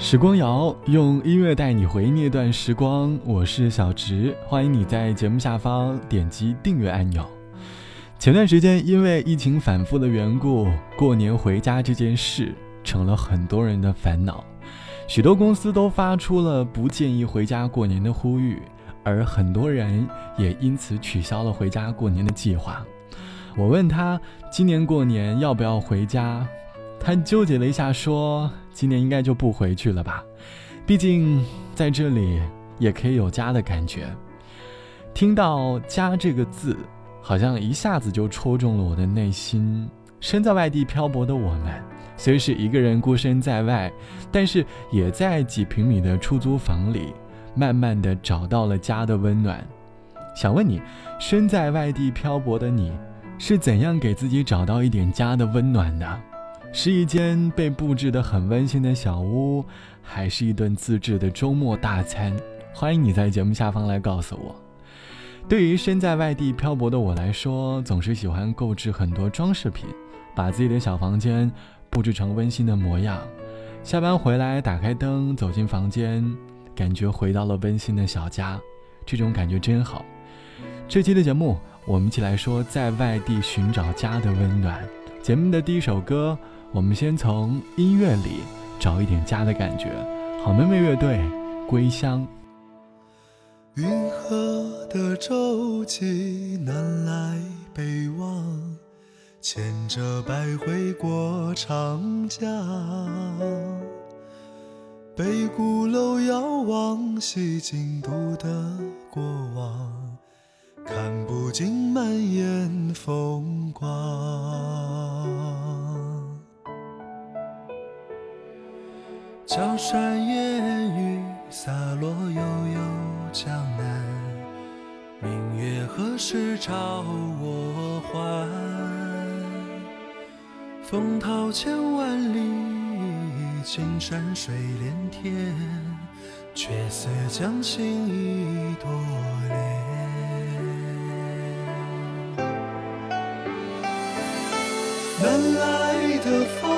时光谣用音乐带你回忆那段时光，我是小植，欢迎你在节目下方点击订阅按钮。前段时间因为疫情反复的缘故，过年回家这件事成了很多人的烦恼，许多公司都发出了不建议回家过年的呼吁，而很多人也因此取消了回家过年的计划。我问他今年过年要不要回家？他纠结了一下，说：“今年应该就不回去了吧，毕竟在这里也可以有家的感觉。”听到“家”这个字，好像一下子就戳中了我的内心。身在外地漂泊的我们，虽是一个人孤身在外，但是也在几平米的出租房里，慢慢的找到了家的温暖。想问你，身在外地漂泊的你，是怎样给自己找到一点家的温暖的？是一间被布置得很温馨的小屋，还是一顿自制的周末大餐？欢迎你在节目下方来告诉我。对于身在外地漂泊的我来说，总是喜欢购置很多装饰品，把自己的小房间布置成温馨的模样。下班回来，打开灯，走进房间，感觉回到了温馨的小家，这种感觉真好。这期的节目，我们一起来说在外地寻找家的温暖。节目的第一首歌。我们先从音乐里找一点家的感觉。好妹妹乐队《归乡》。云河的舟楫南来北往，牵着百回过长江。北鼓楼遥望西京都的过往，看不尽满眼风光。江山烟雨洒落悠悠江南，明月何时照我还？风涛千万里，青山水连天，却似将心一朵莲。南来的风，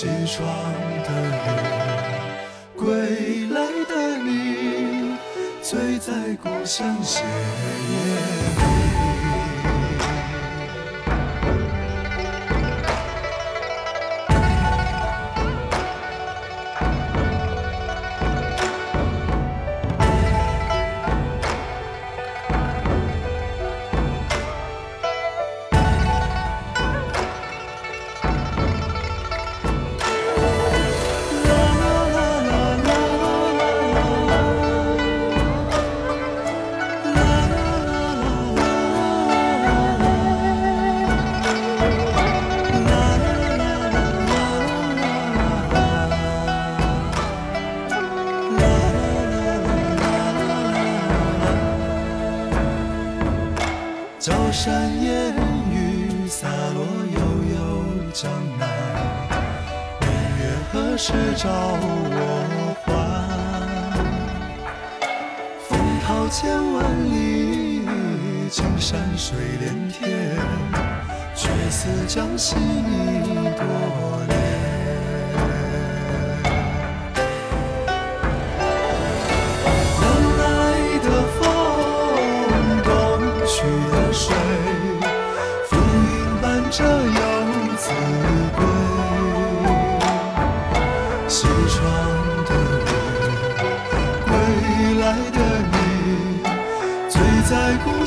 西窗的雨，归来的你，醉在故乡斜月江南，明月何时照我还？风涛千万里，青山水连天，却似将心一朵莲。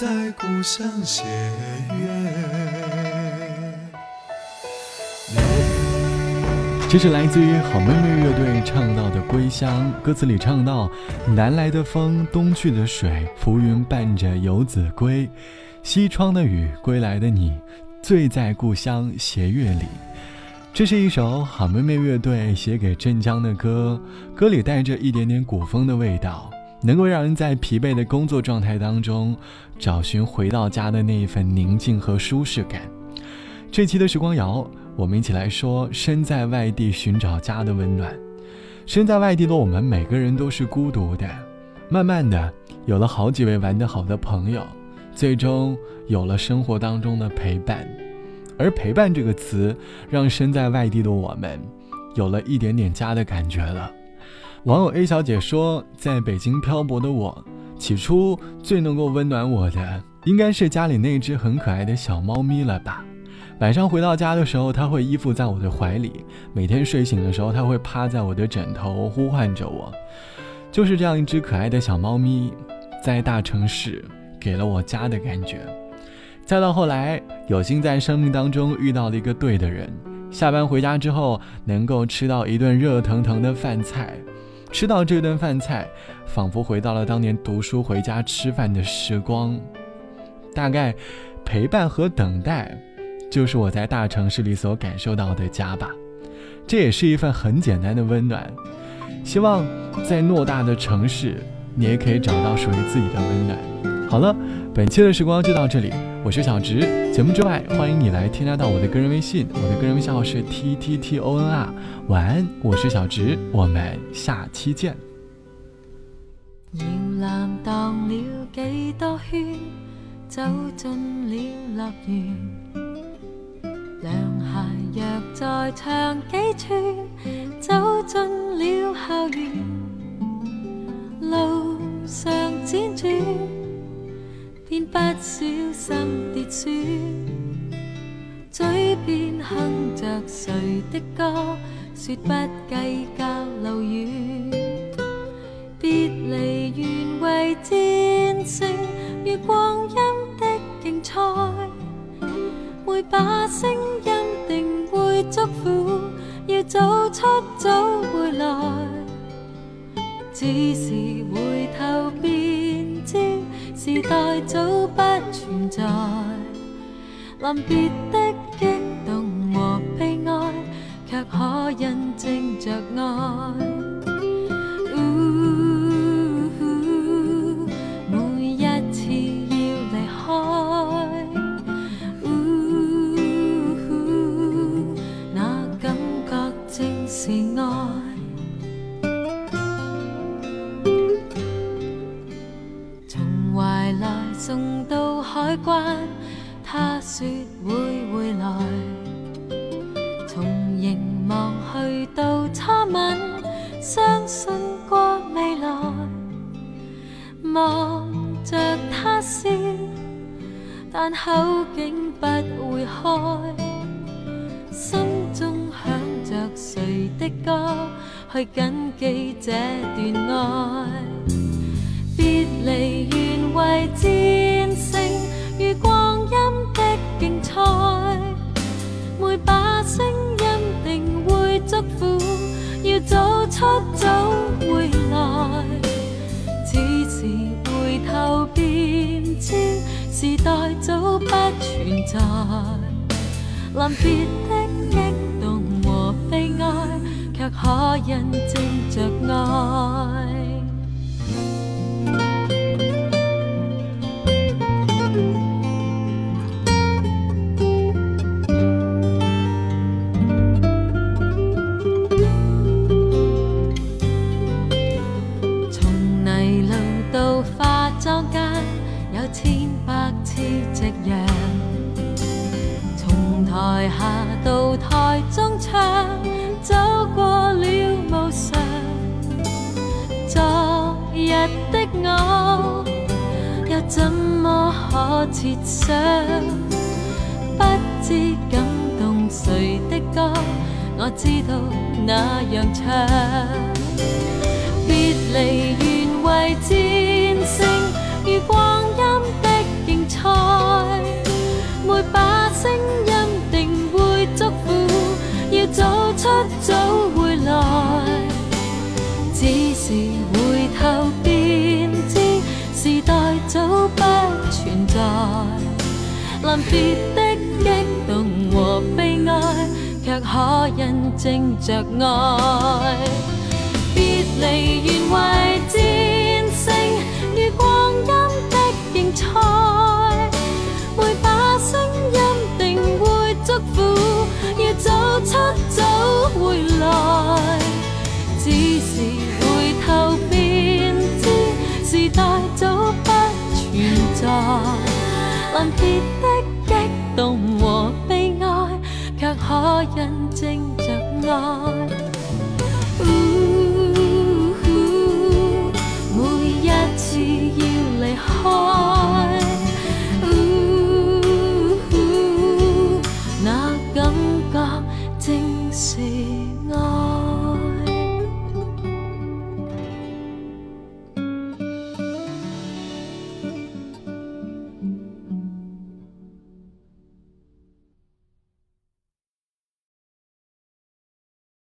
在故乡斜月。这是来自于好妹妹乐队唱到的《归乡》，歌词里唱到：“南来的风，东去的水，浮云伴着游子归。西窗的雨，归来的你，醉在故乡斜月里。”这是一首好妹妹乐队写给镇江的歌，歌里带着一点点古风的味道，能够让人在疲惫的工作状态当中，找寻回到家的那一份宁静和舒适感。这期的时光谣。我们一起来说，身在外地寻找家的温暖。身在外地的我们，每个人都是孤独的。慢慢的，有了好几位玩得好的朋友，最终有了生活当中的陪伴。而陪伴这个词，让身在外地的我们，有了一点点家的感觉了。网友 A 小姐说，在北京漂泊的我，起初最能够温暖我的，应该是家里那只很可爱的小猫咪了吧。晚上回到家的时候，它会依附在我的怀里；每天睡醒的时候，它会趴在我的枕头呼唤着我。就是这样一只可爱的小猫咪，在大城市给了我家的感觉。再到后来，有幸在生命当中遇到了一个对的人，下班回家之后能够吃到一顿热腾腾的饭菜，吃到这顿饭菜，仿佛回到了当年读书回家吃饭的时光。大概陪伴和等待。就是我在大城市里所感受到的家吧，这也是一份很简单的温暖。希望在偌大的城市，你也可以找到属于自己的温暖。好了，本期的时光就到这里，我是小植。节目之外，欢迎你来添加到我的个人微信，我的个人微信号是 t t t o n r。晚安，我是小植，我们下期见。摇篮荡了几多圈，走进了乐园。凉鞋若再长几寸，走进了校园，路上辗转，便不小心跌损，嘴边哼着谁的歌，说不计较在。临别的激动和悲哀，却可印证着爱。呜，每一次要离开，呜，那感觉正是爱海关，他。说会回来，从凝望去到初吻，相信过未来。望着他笑，但口竟不会开。心中响着谁的歌，去谨记这段爱。别离原为战声音定会祝福，要走出走回来。只是回头便知，时代早不存在。临别的激动和悲哀，却可印证着爱台下到台中唱，走过了无上。昨日的我，又怎么可设想？不知感动谁的歌，我知道那样唱。别离原为战胜，月光。出早回来，只是回头便知时代早不存在，临别的激动和悲哀，却可印证着爱。别离原为战胜，如光阴的竞赛，每把声音定会祝福，早出早回来，只是回头便知时代早不存在，临别的激动和悲哀，却可印证着爱。